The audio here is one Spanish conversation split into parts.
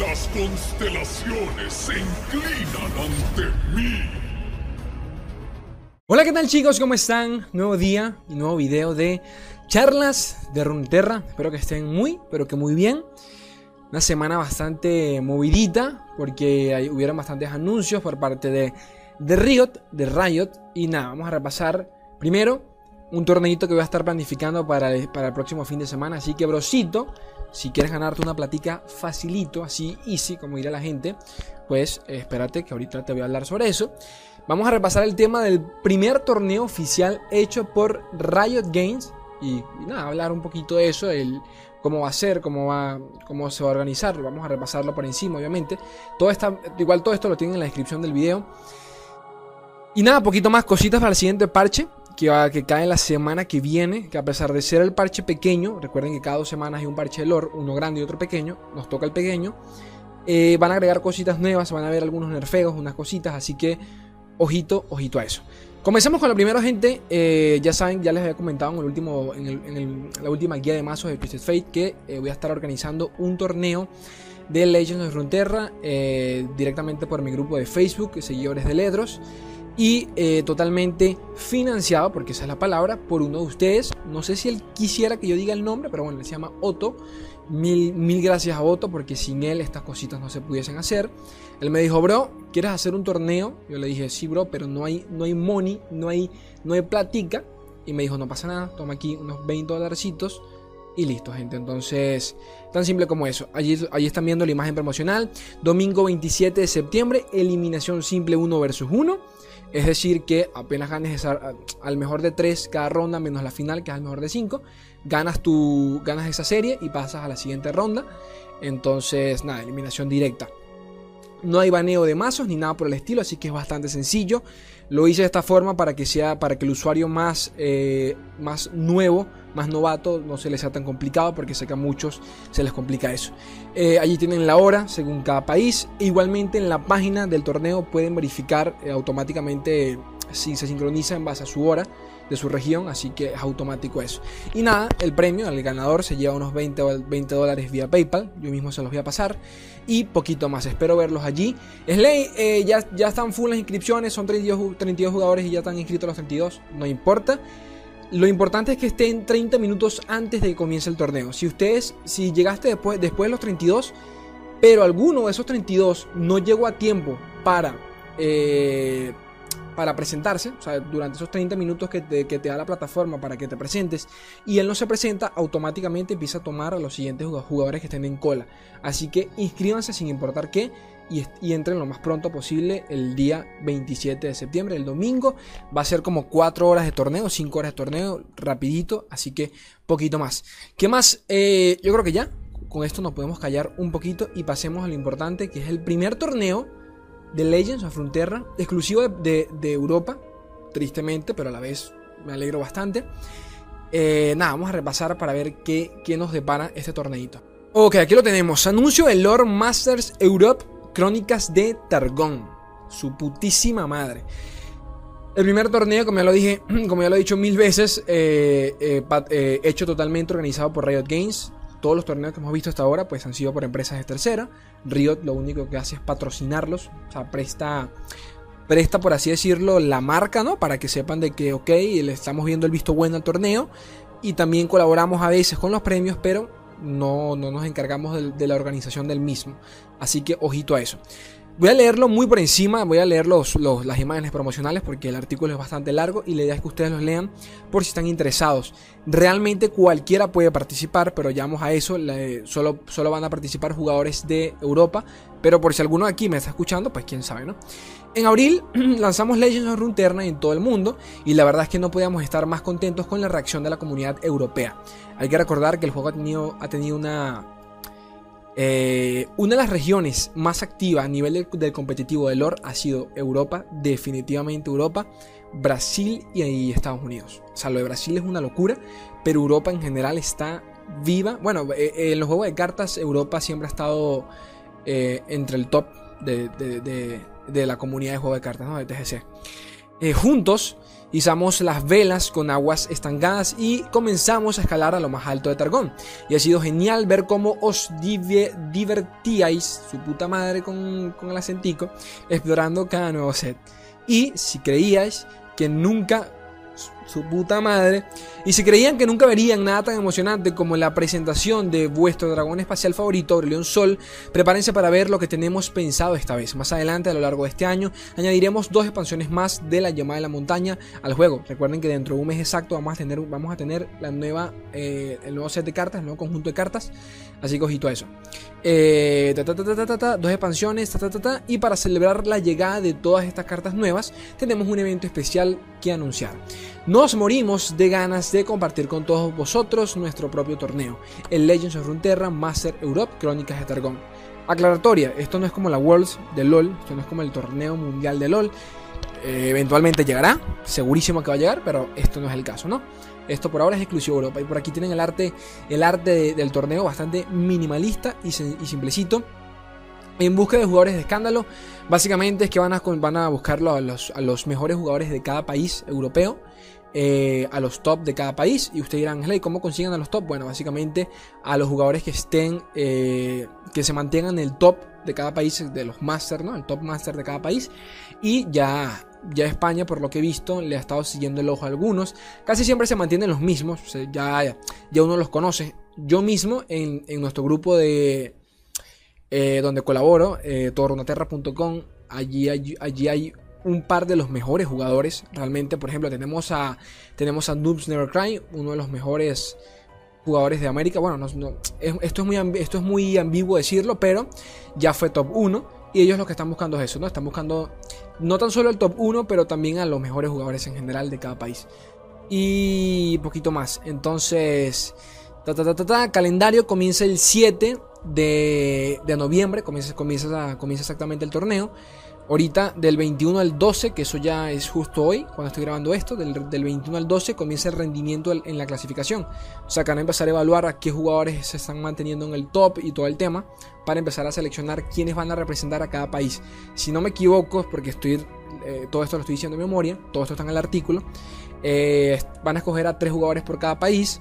Las constelaciones se inclinan ante mí. Hola, ¿qué tal chicos? ¿Cómo están? Nuevo día y nuevo video de charlas de Runeterra. Espero que estén muy, pero que muy bien. Una semana bastante movidita porque hay, hubieron bastantes anuncios por parte de, de Riot, de Riot. Y nada, vamos a repasar primero un torneito que voy a estar planificando para el, para el próximo fin de semana. Así que, brosito, si quieres ganarte una platica facilito, así easy, como dirá la gente, pues espérate que ahorita te voy a hablar sobre eso. Vamos a repasar el tema del primer torneo oficial hecho por Riot Games. Y, y nada, hablar un poquito de eso, el, cómo va a ser, cómo, va, cómo se va a organizar. Vamos a repasarlo por encima, obviamente. Todo está, igual todo esto lo tienen en la descripción del video. Y nada, poquito más cositas para el siguiente parche que, cae la semana que viene, que a pesar de ser el parche pequeño, recuerden que cada dos semanas hay un parche de lore, uno grande y otro pequeño, nos toca el pequeño, eh, van a agregar cositas nuevas, van a ver algunos nerfeos, unas cositas, así que ojito, ojito a eso. Comencemos con lo primero, gente. Eh, ya saben, ya les había comentado en, el último, en, el, la última guía de mazos de Twisted Fate que eh, voy a estar organizando un torneo de Legends of Runeterra directamente por mi grupo de Facebook, Seguidores de Ledros y eh, totalmente financiado, porque esa es la palabra, por uno de ustedes. No sé si él quisiera que yo diga el nombre, pero bueno, él se llama Otto. Mil, mil gracias a Otto, porque sin él estas cositas no se pudiesen hacer. Él me dijo, bro, ¿quieres hacer un torneo? Yo le dije, sí, bro, pero no hay, no hay money, no hay, no hay platica. Y me dijo, no pasa nada, toma aquí unos 20 dolarcitos. Y listo, gente. Entonces, tan simple como eso. Allí, allí están viendo la imagen promocional. Domingo 27 de septiembre, eliminación simple 1 versus 1. Es decir, que apenas ganes al mejor de 3 cada ronda, menos la final, que es al mejor de 5, ganas, tu, ganas esa serie y pasas a la siguiente ronda. Entonces, nada, eliminación directa. No hay baneo de mazos ni nada por el estilo, así que es bastante sencillo. Lo hice de esta forma para que sea para que el usuario más, eh, más nuevo, más novato, no se les sea tan complicado, porque sé que a muchos se les complica eso. Eh, allí tienen la hora según cada país. Igualmente en la página del torneo pueden verificar eh, automáticamente si se sincroniza en base a su hora de su región, así que es automático eso. Y nada, el premio, el ganador se lleva unos 20, 20 dólares vía PayPal, yo mismo se los voy a pasar, y poquito más, espero verlos allí. Slay, eh, ya, ya están full las inscripciones, son 32, 32 jugadores y ya están inscritos los 32, no importa. Lo importante es que estén 30 minutos antes de que comience el torneo. Si ustedes, si llegaste después, después de los 32, pero alguno de esos 32 no llegó a tiempo para... Eh, para presentarse, o sea, durante esos 30 minutos que te, da la plataforma para que te presentes, y él no se presenta, automáticamente empieza a tomar a los siguientes jugadores que estén en cola. Así que inscríbanse sin importar qué y, y, entren lo más pronto posible el día 27 de septiembre, el domingo. Va a ser como 4 horas de torneo, 5 horas de torneo, rapidito, así que poquito más. ¿Qué más? Eh, yo creo que ya, con esto nos podemos callar un poquito y pasemos a lo importante, que es el primer torneo de Legends of Frontera, exclusivo de, de, de, Europa, tristemente, pero a la vez me alegro bastante. Eh, nada, vamos a repasar para ver qué, qué, nos depara este torneito. Ok, aquí lo tenemos. Anuncio del Lord Masters Europe Crónicas de Targón. Su putísima madre. El primer torneo, como ya lo dije, como ya lo he dicho mil veces, eh, eh, hecho totalmente organizado por Riot Games todos los torneos que hemos visto hasta ahora pues han sido por empresas de tercera. Riot lo único que hace es patrocinarlos, o sea, presta presta por así decirlo la marca, ¿no? Para que sepan de que ok, le estamos viendo el visto bueno al torneo y también colaboramos a veces con los premios, pero no, no nos encargamos de, de la organización del mismo. Así que ojito a eso. Voy a leerlo muy por encima, voy a leer los, las imágenes promocionales porque el artículo es bastante largo y la idea es que ustedes los lean por si están interesados. Realmente cualquiera puede participar, pero ya vamos a eso, le, solo, solo van a participar jugadores de Europa, pero por si alguno aquí me está escuchando, pues quién sabe, ¿no? En abril lanzamos Legends of Runeterra en todo el mundo y la verdad es que no podíamos estar más contentos con la reacción de la comunidad europea. Hay que recordar que el juego ha tenido, ha tenido una eh, una de las regiones más activas a nivel del, del, competitivo de lore ha sido Europa, definitivamente Europa, Brasil y, y, Estados Unidos. O sea, lo de Brasil es una locura, pero Europa en general está viva. Bueno, eh, en los juegos de cartas Europa siempre ha estado eh, entre el top de, de, de, la comunidad de juegos de cartas, ¿no? de TGC. Eh, juntos izamos las velas con aguas estancadas y comenzamos a escalar a lo más alto de Targón. Y ha sido genial ver cómo os divertíais, su puta madre con, con el acentico, explorando cada nuevo set. Y si creíais que nunca su puta madre. Y si creían que nunca verían nada tan emocionante como la presentación de vuestro dragón espacial favorito, León Sol, prepárense para ver lo que tenemos pensado esta vez. Más adelante, a lo largo de este año, añadiremos dos expansiones más de la llamada de la montaña al juego. Recuerden que dentro de un mes exacto vamos a tener, vamos a tener la nueva, eh, el nuevo set de cartas, el nuevo conjunto de cartas. Así que ojito a eso. Eh, dos expansiones, y para celebrar la llegada de todas estas cartas nuevas, tenemos un evento especial que anunciar. Nos morimos de ganas de compartir con todos vosotros nuestro propio torneo, el Legends of Runeterra Master Europe Crónicas de Targón. Aclaratoria, esto no es como la Worlds de LOL, esto no es como el torneo mundial de LOL. Eh, eventualmente llegará, segurísimo que va a llegar, pero esto no es el caso, ¿no? Esto por ahora es exclusivo Europa. Y por aquí tienen el arte, el arte del torneo bastante minimalista y, y simplecito en busca de jugadores de escándalo, básicamente es que van a, van a buscarlo a los, a los mejores jugadores de cada país europeo. Eh, a los top de cada país. Y ustedes dirán, ¿cómo consiguen a los top? Bueno, básicamente a los jugadores que estén, eh, que se mantengan en el top de cada país, de los master, ¿no? El top master de cada país. Y ya, ya España, por lo que he visto, le ha estado siguiendo el ojo a algunos. Casi siempre se mantienen los mismos, ya, ya uno los conoce. Yo mismo, en, en nuestro grupo de, eh, donde colaboro, eh, allí, allí, hay un par de los mejores jugadores. Realmente, por ejemplo, tenemos a, tenemos a Noobs Never Cry, uno de los mejores jugadores de América. Bueno, no, esto, es muy, esto es muy ambiguo decirlo, pero ya fue top 1. Y ellos lo que están buscando es eso, ¿no? Están buscando no tan solo el top 1, pero también a los mejores jugadores en general de cada país. Y poquito más. Entonces, ta, ta, ta, calendario comienza el 7 de, noviembre, comienza, comienza, comienza exactamente el torneo. Ahorita del 21 al 12, que eso ya es justo hoy, cuando estoy grabando esto, del, 21 al 12 comienza el rendimiento en la clasificación. O sea, que van a empezar a evaluar a qué jugadores se están manteniendo en el top y todo el tema, para empezar a seleccionar quiénes van a representar a cada país. Si no me equivoco, porque estoy, eh, todo esto lo estoy diciendo de memoria, todo esto está en el artículo, eh, van a escoger a tres jugadores por cada país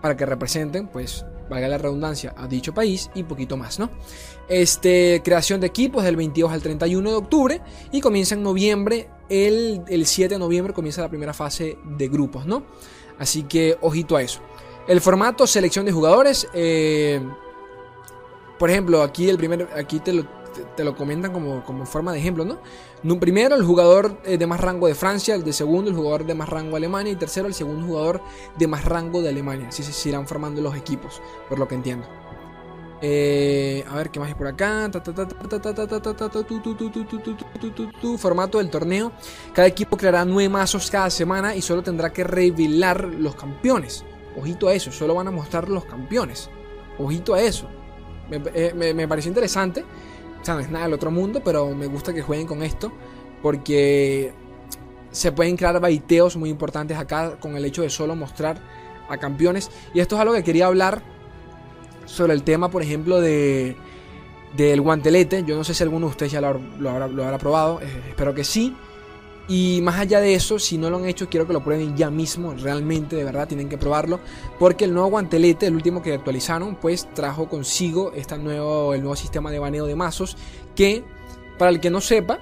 para que representen, pues, valga la redundancia, a dicho país y poquito más, ¿no? Este, creación de equipos del 22 al 31 de octubre y comienza en noviembre, el, 7 de noviembre comienza la primera fase de grupos, ¿no? Así que ojito a eso. El formato, selección de jugadores. Eh, por ejemplo, aquí el primer, aquí te lo, te, lo comentan como, como forma de ejemplo, ¿no? Primero, el jugador eh, de más rango de Francia, el de segundo, el jugador de más rango de Alemania y tercero, el segundo jugador de más rango de Alemania. Así se irán formando los equipos, por lo que entiendo. a ver qué más hay por acá. Formato del torneo. Cada equipo creará nueve mazos cada semana y solo tendrá que revelar los campeones. Ojito a eso, solo van a mostrar los campeones. Ojito a eso. Me, me, me pareció interesante es nada del otro mundo, pero me gusta que jueguen con esto porque se pueden crear baiteos muy importantes acá con el hecho de solo mostrar a campeones. Y esto es algo que quería hablar sobre el tema, por ejemplo, de del guantelete. Yo no sé si alguno de ustedes ya lo, habrá, probado, eh, espero que sí. Y más allá de eso, si no lo han hecho, quiero que lo prueben ya mismo. Realmente, de verdad, tienen que probarlo. Porque el nuevo guantelete, el último que actualizaron, pues trajo consigo este nuevo, el nuevo sistema de baneo de mazos. Que, para el que no sepa,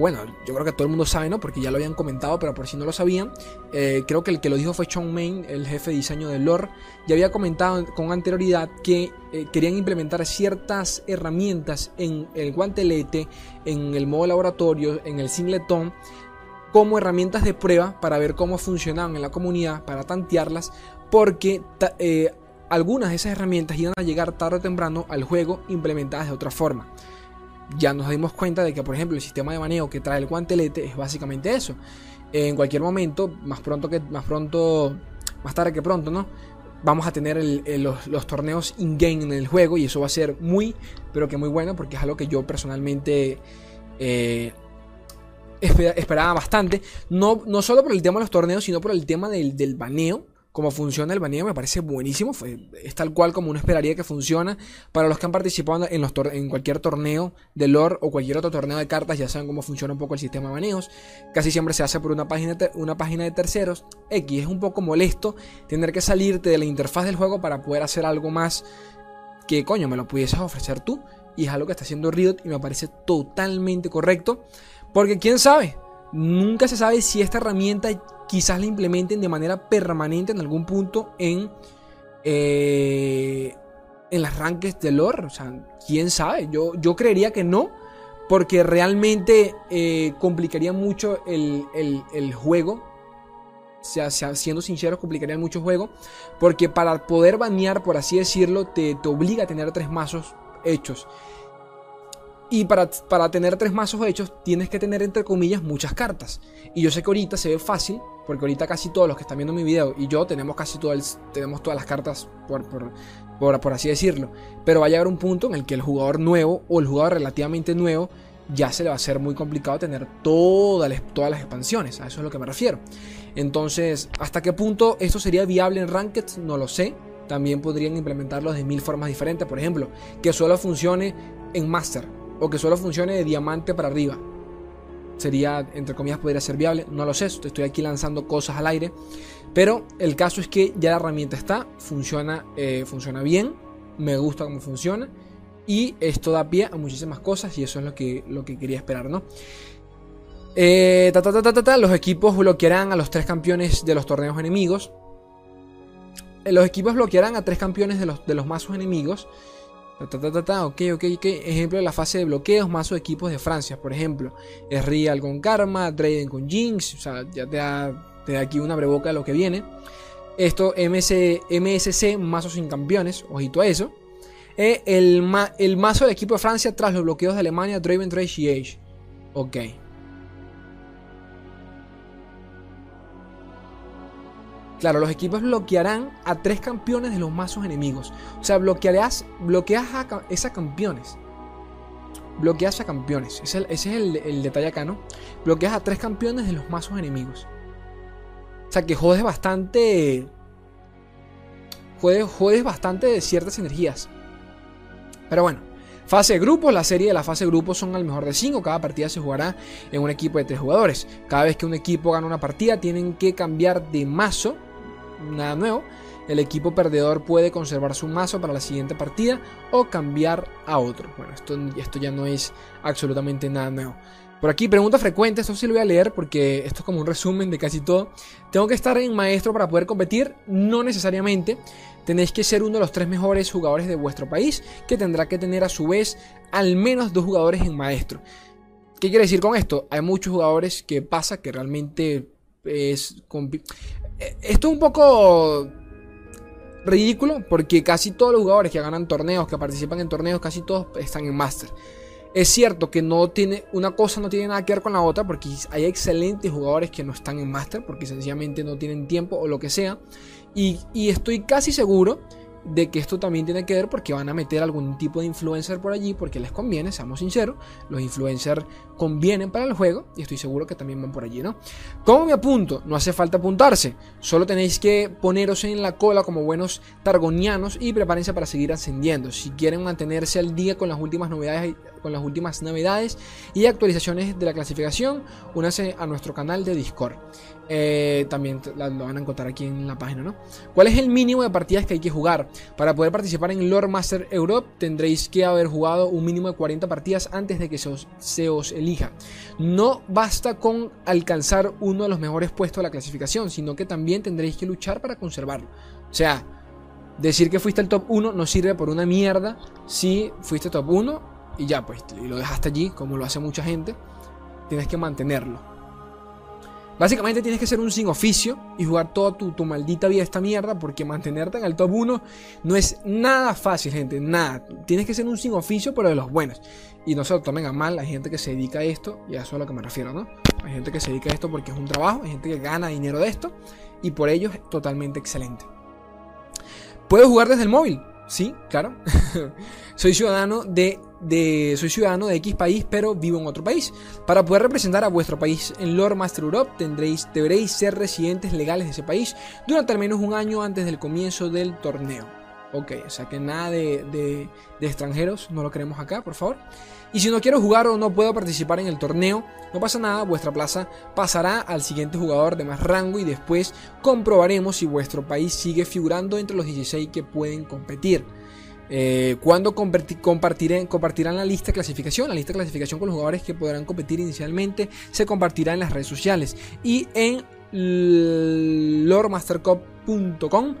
bueno, yo creo que todo el mundo sabe, ¿no? Porque ya lo habían comentado, pero por si no lo sabían, eh, creo que el que lo dijo fue Chong Main, el jefe de diseño de lore. Ya había comentado con anterioridad que eh, querían implementar ciertas herramientas en el guantelete, en el modo laboratorio, en el singleton, como herramientas de prueba para ver cómo funcionaban en la comunidad, para tantearlas, porque eh, algunas de esas herramientas iban a llegar tarde o temprano al juego implementadas de otra forma ya nos dimos cuenta de que, por ejemplo, el sistema de baneo que trae el guantelete es básicamente eso. En cualquier momento, más pronto que más pronto, más tarde que pronto, ¿no? Vamos a tener los, torneos in-game en el juego y eso va a ser muy, pero que muy bueno porque es algo que yo personalmente eh, esperaba bastante. No, no solo por el tema de los torneos, sino por el tema del, del baneo como funciona el baneo me parece buenísimo. es tal cual como uno esperaría que funciona. Para los que han participado en, cualquier torneo de lore o cualquier otro torneo de cartas, ya saben cómo funciona un poco el sistema de baneos. Casi siempre se hace por una página, una página de terceros. X es un poco molesto tener que salirte de la interfaz del juego para poder hacer algo más que coño me lo pudieses ofrecer tú. Y es algo que está haciendo Riot y me parece totalmente correcto. Porque quién sabe, nunca se sabe si esta herramienta quizás la implementen de manera permanente en algún punto en, eh, en las ranques de lore. O sea, quién sabe. Yo, yo creería que no. Porque realmente eh, complicaría mucho el, juego. O sea, siendo sincero, complicaría mucho el juego. Porque para poder banear, por así decirlo, te, te obliga a tener tres mazos hechos. Y para, para, tener tres mazos hechos, tienes que tener, entre comillas, muchas cartas. Y yo sé que ahorita se ve fácil porque ahorita casi todos los que están viendo mi video y yo tenemos casi tenemos todas las cartas, por, por, por, así decirlo. Pero va a llegar un punto en el que el jugador nuevo o el jugador relativamente nuevo ya se le va a ser muy complicado tener todas las, todas las expansiones. A eso es lo que me refiero. Entonces, ¿hasta qué punto esto sería viable en Ranked? No lo sé. También podrían implementarlo de mil formas diferentes. Por ejemplo, que solo funcione en Master o que solo funcione de diamante para arriba sería, entre comillas, podría ser viable. No lo sé, estoy aquí lanzando cosas al aire. Pero el caso es que ya la herramienta está, funciona, eh, funciona bien, me gusta cómo funciona. Y esto da pie a muchísimas cosas y eso es lo que, lo que quería esperar, ¿no? Eh, los equipos bloquearán a los tres campeones de los torneos enemigos. Eh, los equipos bloquearán a tres campeones de los, de los mazos enemigos. Ta, ok, ok, ok. Ejemplo de la fase de bloqueos, mazo de equipos de Francia, por ejemplo. Es Real con Karma, Draven con Jinx. O sea, ya te da, te aquí una breboca de lo que viene. Esto, MS, MSC, mazo sin campeones. Ojito a eso. Eh, el, el, mazo del equipo de Francia tras los bloqueos de Alemania, Draven, Trace y Age. Ok. Claro, los equipos bloquearán a tres campeones de los mazos enemigos. O sea, bloquearás, bloqueas a esa campeones. Bloqueas a campeones. Ese, es el, detalle acá, ¿no? Bloqueas a tres campeones de los mazos enemigos. O sea, que jodes bastante. Jodes, jodes bastante de ciertas energías. Pero bueno. Fase de grupos, la serie de la fase de grupos son al mejor de 5, cada partida se jugará en un equipo de 3 jugadores. Cada vez que un equipo gana una partida tienen que cambiar de mazo nada nuevo. El equipo perdedor puede conservar su mazo para la siguiente partida o cambiar a otro. Bueno, esto, esto ya no es absolutamente nada nuevo. Por aquí, pregunta frecuente, esto sí lo voy a leer porque esto es como un resumen de casi todo. ¿Tengo que estar en maestro para poder competir? No necesariamente. Tenéis que ser uno de los tres mejores jugadores de vuestro país, que tendrá que tener a su vez al menos dos jugadores en maestro. ¿Qué quiere decir con esto? Hay muchos jugadores que pasa que realmente es esto es un poco ridículo porque casi todos los jugadores que ganan torneos, que participan en torneos, casi todos están en Master. Es cierto que no tiene una cosa no tiene nada que ver con la otra porque hay excelentes jugadores que no están en Master porque sencillamente no tienen tiempo o lo que sea. Y, y estoy casi seguro de que esto también tiene que ver porque van a meter algún tipo de influencer por allí porque les conviene, seamos sinceros, los influencers convienen para el juego y estoy seguro que también van por allí, ¿no? ¿Cómo me apunto? No hace falta apuntarse, solo tenéis que poneros en la cola como buenos targonianos y prepárense para seguir ascendiendo. Si quieren mantenerse al día con las últimas novedades, con las últimas novedades y actualizaciones de la clasificación, únanse a nuestro canal de Discord. Eh, también lo van a encontrar aquí en la página, ¿no? ¿Cuál es el mínimo de partidas que hay que jugar? Para poder participar en Lord Master Europe tendréis que haber jugado un mínimo de 40 partidas antes de que se os, se os elija. No basta con alcanzar uno de los mejores puestos de la clasificación, sino que también tendréis que luchar para conservarlo. O sea, decir que fuiste el top 1 no sirve por una mierda si fuiste top 1 y ya, pues, y lo dejaste allí, como lo hace mucha gente. Tienes que mantenerlo. Básicamente tienes que ser un sin oficio y jugar toda tu, maldita vida esta mierda porque mantenerte en el top 1 no es nada fácil, gente, nada. Tienes que ser un sin oficio, pero de los buenos. Y no se lo tomen a mal, hay gente que se dedica a esto, y a eso es a lo que me refiero, ¿no? Hay gente que se dedica a esto porque es un trabajo, hay gente que gana dinero de esto, y por ello es totalmente excelente. ¿Puedo jugar desde el móvil? Sí, claro. Soy ciudadano de de soy ciudadano de X país, pero vivo en otro país. Para poder representar a vuestro país en Lord Master Europe, tendréis, deberéis ser residentes legales de ese país durante al menos un año antes del comienzo del torneo. Ok, o sea que nada de, de, extranjeros, no lo queremos acá, por favor. Y si no quiero jugar o no puedo participar en el torneo, no pasa nada, vuestra plaza pasará al siguiente jugador de más rango y después comprobaremos si vuestro país sigue figurando entre los 16 que pueden competir. Eh, cuando compartirán la lista de clasificación, la lista de clasificación con los jugadores que podrán competir inicialmente se compartirá en las redes sociales y en loremastercup.com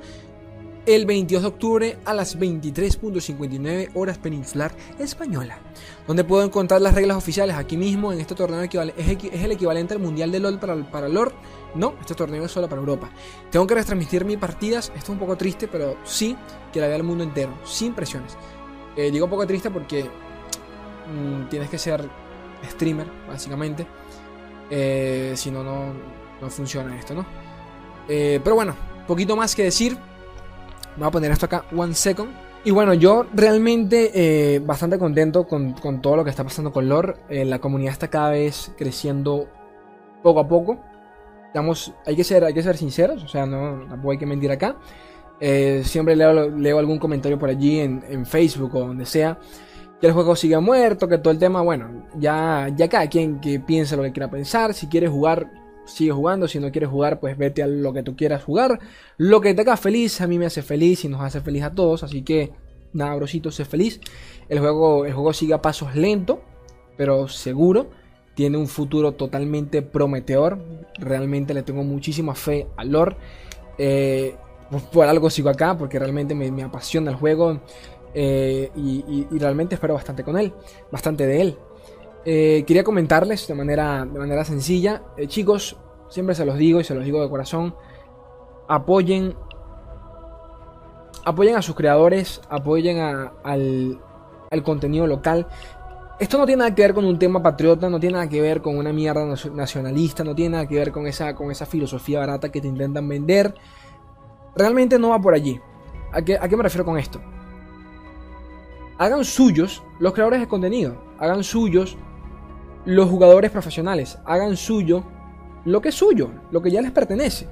el 22 de octubre a las 23.59 horas peninsular española, donde puedo encontrar las reglas oficiales aquí mismo en este torneo es, el equivalente al Mundial de LOL para, para LOL. No, este torneo es solo para Europa. Tengo que retransmitir mis partidas, esto es un poco triste, pero sí que la vea el mundo entero, sin presiones. Eh, digo un poco triste porque mmm, tienes que ser streamer, básicamente. Eh, si no, no funciona esto, ¿no? Eh, pero bueno, poquito más que decir. Voy a poner esto acá, one second. Y bueno, yo realmente eh, bastante contento con, con, todo lo que está pasando con lore. Eh, la comunidad está cada vez creciendo poco a poco. Digamos, hay que ser, hay que ser sinceros, o sea, no tampoco hay que mentir acá. Eh, siempre leo, leo, algún comentario por allí en, en, Facebook o donde sea. Que el juego sigue muerto, que todo el tema, bueno, ya, ya cada quien que piense lo que quiera pensar. Si quiere jugar, sigue jugando. Si no quieres jugar, pues vete a lo que tú quieras jugar. Lo que te haga feliz, a mí me hace feliz y nos hace feliz a todos. Así que, nada, brosito, sé feliz. El juego, el juego sigue a pasos lentos, pero seguro. Tiene un futuro totalmente prometedor. Realmente le tengo muchísima fe al lore. Eh, por algo sigo acá, porque realmente me, apasiona el juego. Eh, y realmente espero bastante con él. Bastante de él. Eh, quería comentarles de manera, de manera sencilla, eh, chicos, siempre se los digo y se los digo de corazón, apoyen, apoyen a sus creadores, apoyen al, al, contenido local. Esto no tiene nada que ver con un tema patriota, no tiene nada que ver con una mierda nacionalista, no tiene nada que ver con esa, con esa filosofía barata que te intentan vender. Realmente no va por allí. ¿A qué, ¿A qué me refiero con esto? Hagan suyos los creadores de contenido, hagan suyos los jugadores profesionales hagan suyo lo que es suyo, lo que ya les pertenece.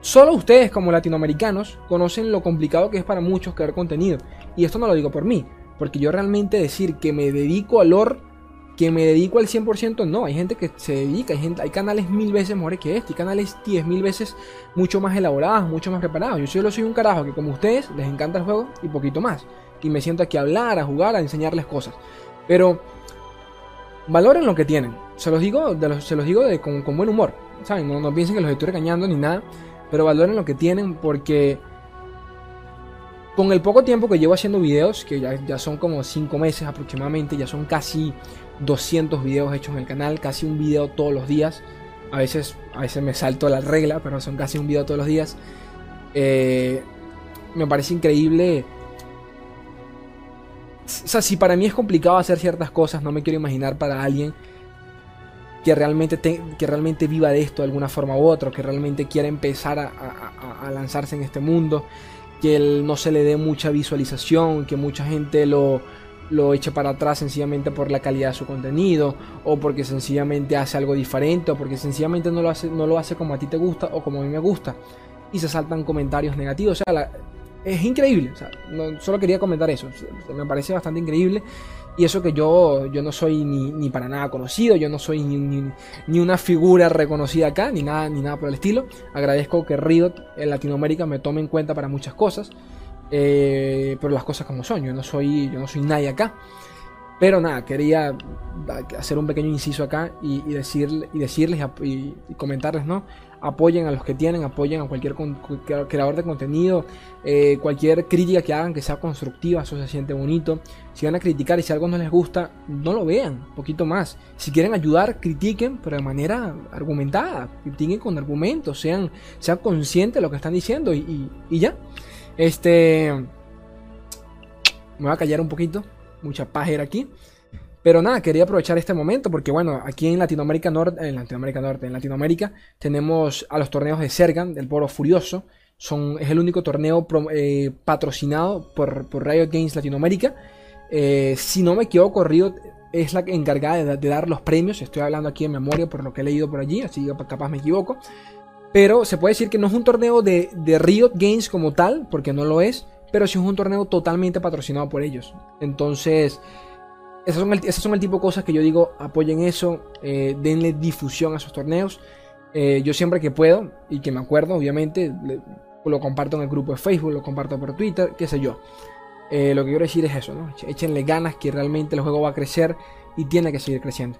Solo ustedes como latinoamericanos conocen lo complicado que es para muchos crear contenido. Y esto no lo digo por mí, porque yo realmente decir que me dedico al lore, que me dedico al 100%, no, hay gente que se dedica, hay, gente, hay canales mil veces mejores que este, hay canales diez mil veces mucho más elaborados, mucho más preparados. Yo solo soy un carajo que como ustedes les encanta el juego y poquito más. Y me siento aquí a hablar, a jugar, a enseñarles cosas. Pero valoren lo que tienen. Se los digo, de se los digo de, con, buen humor. ¿saben? No, no, piensen que los estoy regañando ni nada. Pero valoren lo que tienen porque con el poco tiempo que llevo haciendo videos, que ya, ya son como 5 meses aproximadamente, ya son casi 200 videos hechos en el canal, casi un video todos los días. A veces, a veces me salto la regla, pero son casi un video todos los días. Eh, me parece increíble o sea, si para mí es complicado hacer ciertas cosas, no me quiero imaginar para alguien que realmente, te, que realmente viva de esto de alguna forma u otra, que realmente quiera empezar a, lanzarse en este mundo, que él no se le dé mucha visualización, que mucha gente lo, lo eche para atrás sencillamente por la calidad de su contenido, o porque sencillamente hace algo diferente, o porque sencillamente no lo hace, no lo hace como a ti te gusta o como a mí me gusta, y se saltan comentarios negativos. O sea, la, es increíble. Solo quería comentar eso. Me parece bastante increíble. Y eso que yo, yo no soy ni, ni para nada conocido, yo no soy ni, ni, una figura reconocida acá, ni nada, ni nada por el estilo. Agradezco que Riot en Latinoamérica me tome en cuenta para muchas cosas. Eh, pero las cosas como son, yo no soy, yo no soy nadie acá. Pero nada, quería hacer un pequeño inciso acá y, y, decir, y decirles y, comentarles, ¿no? Apoyen a los que tienen, apoyen a cualquier creador de contenido, eh, cualquier crítica que hagan que sea constructiva, eso se siente bonito. Si van a criticar y si algo no les gusta, no lo vean, un poquito más. Si quieren ayudar, critiquen, pero de manera argumentada, critiquen con argumentos, sean, sean conscientes de lo que están diciendo y, y ya. Este. Me voy a callar un poquito mucha página aquí. Pero nada, quería aprovechar este momento porque bueno, aquí en Latinoamérica Norte, en Latinoamérica Norte, en Latinoamérica tenemos a los torneos de Sergan, del Poro Furioso. Son, es el único torneo eh, patrocinado por, por, Riot Games Latinoamérica. Eh, si no me equivoco, Riot es la encargada de, dar los premios. Estoy hablando aquí en memoria por lo que he leído por allí, así que capaz me equivoco. Pero se puede decir que no es un torneo de, de Riot Games como tal, porque no lo es, pero sí es un torneo totalmente patrocinado por ellos. Entonces, esas son el, tipo de cosas que yo digo, apoyen eso, eh, denle difusión a esos torneos. Eh, yo siempre que puedo y que me acuerdo, obviamente, lo comparto en el grupo de Facebook, lo comparto por Twitter, qué sé yo. Eh, lo que quiero decir es eso, ¿no? Échenle ganas que realmente el juego va a crecer y tiene que seguir creciendo.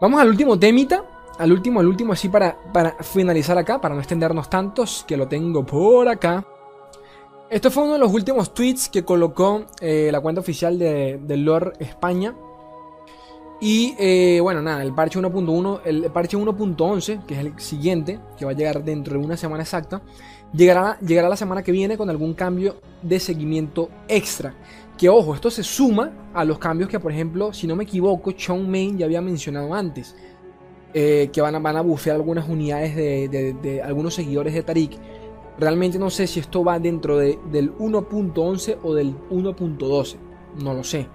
Vamos al último temita, al último, al último así para, para finalizar acá, para no extendernos tantos, que lo tengo por acá. Esto fue uno de los últimos tweets que colocó eh, la cuenta oficial de, Lord España. Y eh, bueno, nada, el parche 1.1, el parche 1.11, que es el siguiente, que va a llegar dentro de una semana exacta, llegará, llegará la semana que viene con algún cambio de seguimiento extra. Que ojo, esto se suma a los cambios que, por ejemplo, si no me equivoco, Chong Main ya había mencionado antes. Eh, que van a, van a bufear algunas unidades de, de algunos seguidores de Tarik Realmente no sé si esto va dentro del 1.11 o del 1.12. No lo sé.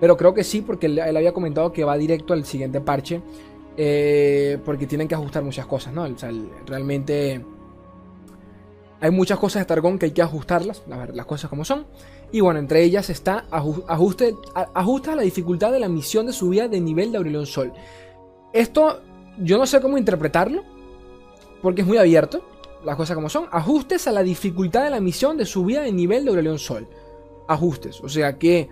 Pero creo que sí, porque él, había comentado que va directo al siguiente parche. Eh, porque tienen que ajustar muchas cosas, ¿no? realmente hay muchas cosas de Targón que hay que ajustarlas, las cosas como son. Y bueno, entre ellas está ajuste, ajusta la dificultad de la misión de subida de nivel de Aurelion Sol. Esto yo no sé cómo interpretarlo, porque es muy abierto las cosas como son. Ajustes a la dificultad de la misión de subida de nivel de Aurelion Sol. Ajustes. O sea que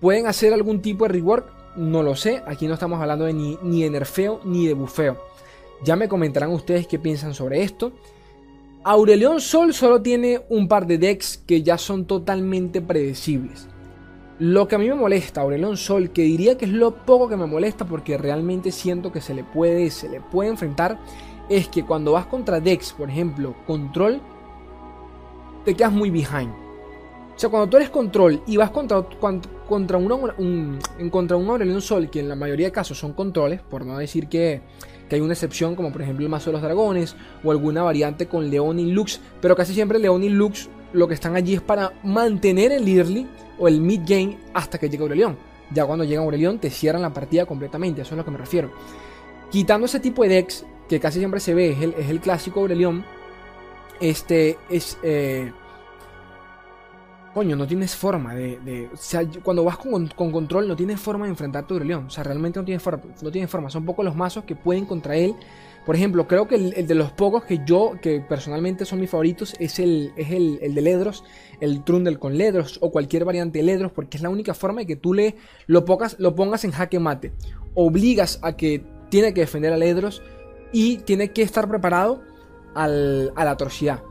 pueden hacer algún tipo de rework. No lo sé. Aquí no estamos hablando de ni, ni de nerfeo ni de bufeo. Ya me comentarán ustedes qué piensan sobre esto. Aurelion Sol solo tiene un par de decks que ya son totalmente predecibles. Lo que a mí me molesta, Aurelion Sol, que diría que es lo poco que me molesta porque realmente siento que se le puede, se le puede enfrentar, es que cuando vas contra Dex, por ejemplo, Control, te quedas muy behind. O sea, cuando tú eres Control y vas contra, contra, un, contra un Sol, que en la mayoría de casos son controles, por no decir que, hay una excepción, como por ejemplo el Mazo de los Dragones, o alguna variante con León y Lux, pero casi siempre León y Lux lo que están allí es para mantener el early o el mid game hasta que llegue Aurelion. Ya cuando llega Aurelion te cierran la partida completamente, eso es a lo que me refiero. Quitando ese tipo de decks, que casi siempre se ve, es el, es el clásico Aurelion. Este es. Eh, coño, no tienes forma de. o sea, cuando vas con, control, no tienes forma de enfrentarte a Aurelion. O sea, realmente no tienes forma. No tienes forma. Son pocos los mazos que pueden contra él. Por ejemplo, creo que el, de los pocos que yo, que personalmente son mis favoritos, es el, es el, el de Ledros, el Trundle con Ledros o cualquier variante de Ledros, porque es la única forma de que tú le lo, pocas, lo pongas en jaque mate. Obligas a que tiene que defender a Ledros y tiene que estar preparado a la atrocidad.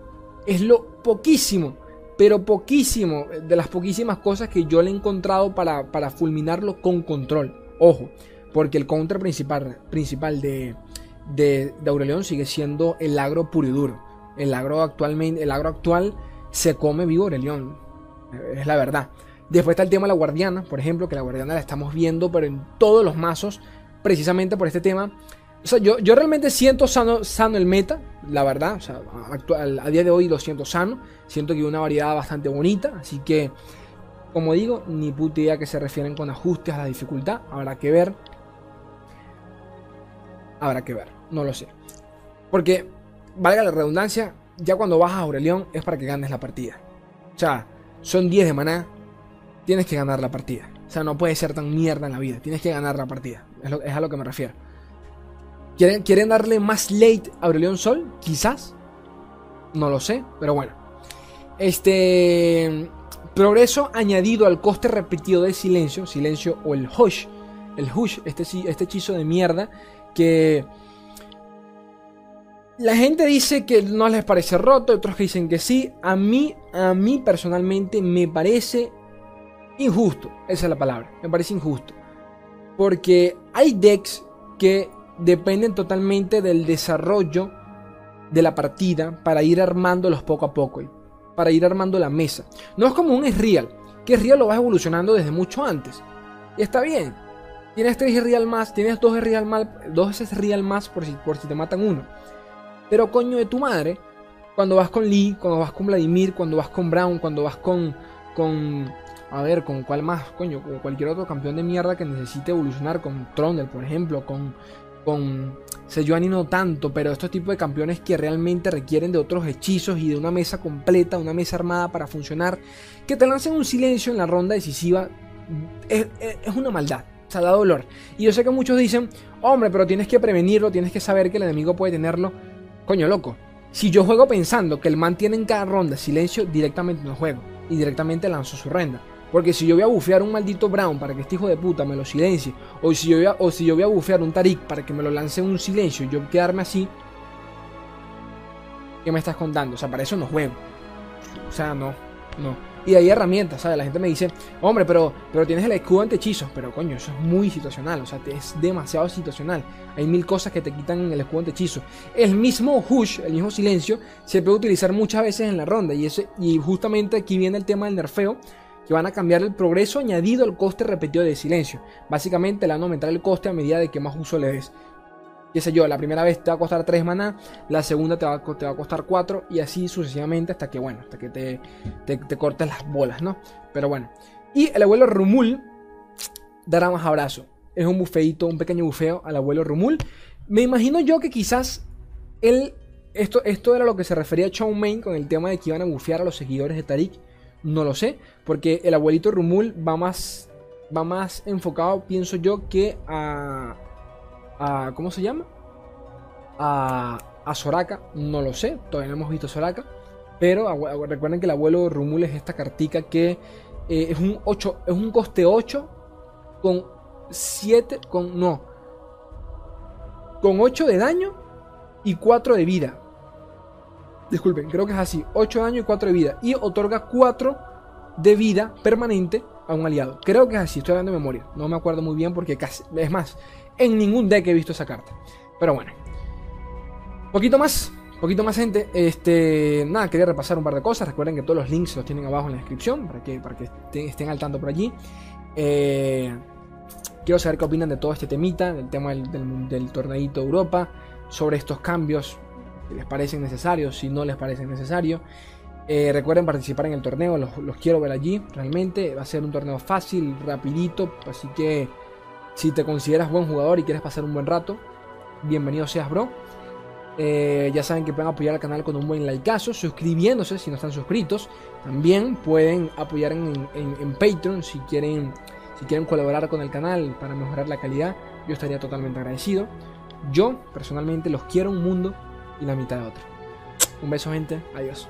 Es lo poquísimo, pero poquísimo de las poquísimas cosas que yo le he encontrado para, fulminarlo con control. Ojo, porque el counter principal, principal de, de, Aurelion sigue siendo el agro puro y duro. El agro, actualmente, el agro actual se come vivo Aurelion. Es la verdad. Después está el tema de la guardiana, por ejemplo, que la guardiana la estamos viendo, pero en todos los mazos, precisamente por este tema o sea, yo, yo realmente siento sano, sano el meta, la verdad. O sea, actual, a día de hoy lo siento sano. Siento que hay una variedad bastante bonita. Así que, como digo, ni puta idea que se refieren con ajustes a la dificultad. Habrá que ver. Habrá que ver. No lo sé. Porque, valga la redundancia, ya cuando vas a Aurelión es para que ganes la partida. O sea, son 10 de maná. Tienes que ganar la partida. O sea, no puede ser tan mierda en la vida. Tienes que ganar la partida. Es, es a lo que me refiero. ¿Quieren, darle más late a Aurelion Sol? Quizás. No lo sé, pero bueno. Este. Progreso añadido al coste repetido de silencio. Silencio o el hush. El hush, este, este hechizo de mierda. Que. La gente dice que no les parece roto, otros que dicen que sí. A mí, a mí personalmente me parece injusto. Esa es la palabra. Me parece injusto. Porque hay decks que dependen totalmente del desarrollo de la partida para ir armándolos poco a poco, para ir armando la mesa. No es como un real que real lo vas evolucionando desde mucho antes. Y está bien. Tienes tres real más, tienes dos real más, dos real más por si, por si te matan uno. Pero coño de tu madre, cuando vas con Lee, cuando vas con Vladimir, cuando vas con Brown, cuando vas con, con A ver, ¿con cuál más? Coño, con cualquier otro campeón de mierda que necesite evolucionar. Con Trundle, por ejemplo. Con, con Sejuani no tanto. Pero estos tipos de campeones que realmente requieren de otros hechizos y de una mesa completa, una mesa armada para funcionar. Que te lancen un silencio en la ronda decisiva. Es, es una maldad. O sea, da dolor. Y yo sé que muchos dicen, hombre, pero tienes que prevenirlo, tienes que saber que el enemigo puede tenerlo. Coño, loco. Si yo juego pensando que el man tiene en cada ronda silencio, directamente no juego. Y directamente lanzo su renda. Porque si yo voy a bufear un maldito Brown para que este hijo de puta me lo silencie, o si yo voy a, o si yo voy a bufear un Tarik para que me lo lance un silencio y yo quedarme así, ¿qué me estás contando? O sea, para eso no juego. O sea, no, no. Y hay herramientas, ¿sabes? La gente me dice, hombre, pero, pero tienes el escudo ante hechizos. Pero coño, eso es muy situacional, o sea, es demasiado situacional. Hay mil cosas que te quitan el escudo ante hechizos. El mismo Hush, el mismo silencio, se puede utilizar muchas veces en la ronda. Y, ese, y justamente aquí viene el tema del nerfeo que van a cambiar el progreso añadido al coste repetido de silencio. Básicamente le van a aumentar el coste a medida de que más uso le des qué sé yo, la primera vez te va a costar 3 maná, la segunda te va, te va a costar 4 y así sucesivamente hasta que, bueno, hasta que te, te, cortes las bolas, ¿no? Pero bueno. Y el abuelo Rumul dará más abrazo. Es un bufeito, un pequeño bufeo al abuelo Rumul. Me imagino yo que quizás él, esto, esto era lo que se refería a Main con el tema de que iban a bufear a los seguidores de Tarik. No lo sé, porque el abuelito Rumul va más, va más enfocado, pienso yo, que a, ¿Cómo se llama? A, a Soraka, no lo sé, todavía no hemos visto Soraka. Pero recuerden que el abuelo Rumul es esta cartica que eh, es un 8, es un coste 8 con 7, con no, con 8 de daño y 4 de vida. Disculpen, creo que es así, 8 de daño y 4 de vida. Y otorga 4 de vida permanente a un aliado. Creo que es así, estoy dando memoria. No me acuerdo muy bien porque casi, es más, en ningún deck he visto esa carta. Pero bueno. Poquito más. Poquito más gente. Este. Nada, quería repasar un par de cosas. Recuerden que todos los links los tienen abajo en la descripción. Para que, para que estén, al tanto por allí. Eh, quiero saber qué opinan de todo este temita. Del tema del, del, torneito Europa. Sobre estos cambios. Si les parecen necesarios. Si no les parecen necesarios. Eh, recuerden participar en el torneo, los, los, quiero ver allí, realmente. Va a ser un torneo fácil, rapidito, así que si te consideras buen jugador y quieres pasar un buen rato, bienvenido seas, bro. Eh, ya saben que pueden apoyar al canal con un buen likeazo, suscribiéndose si no están suscritos. También pueden apoyar en, Patreon si quieren, si quieren colaborar con el canal para mejorar la calidad. Yo estaría totalmente agradecido. Yo personalmente los quiero un mundo y la mitad de otro. Un beso gente, adiós.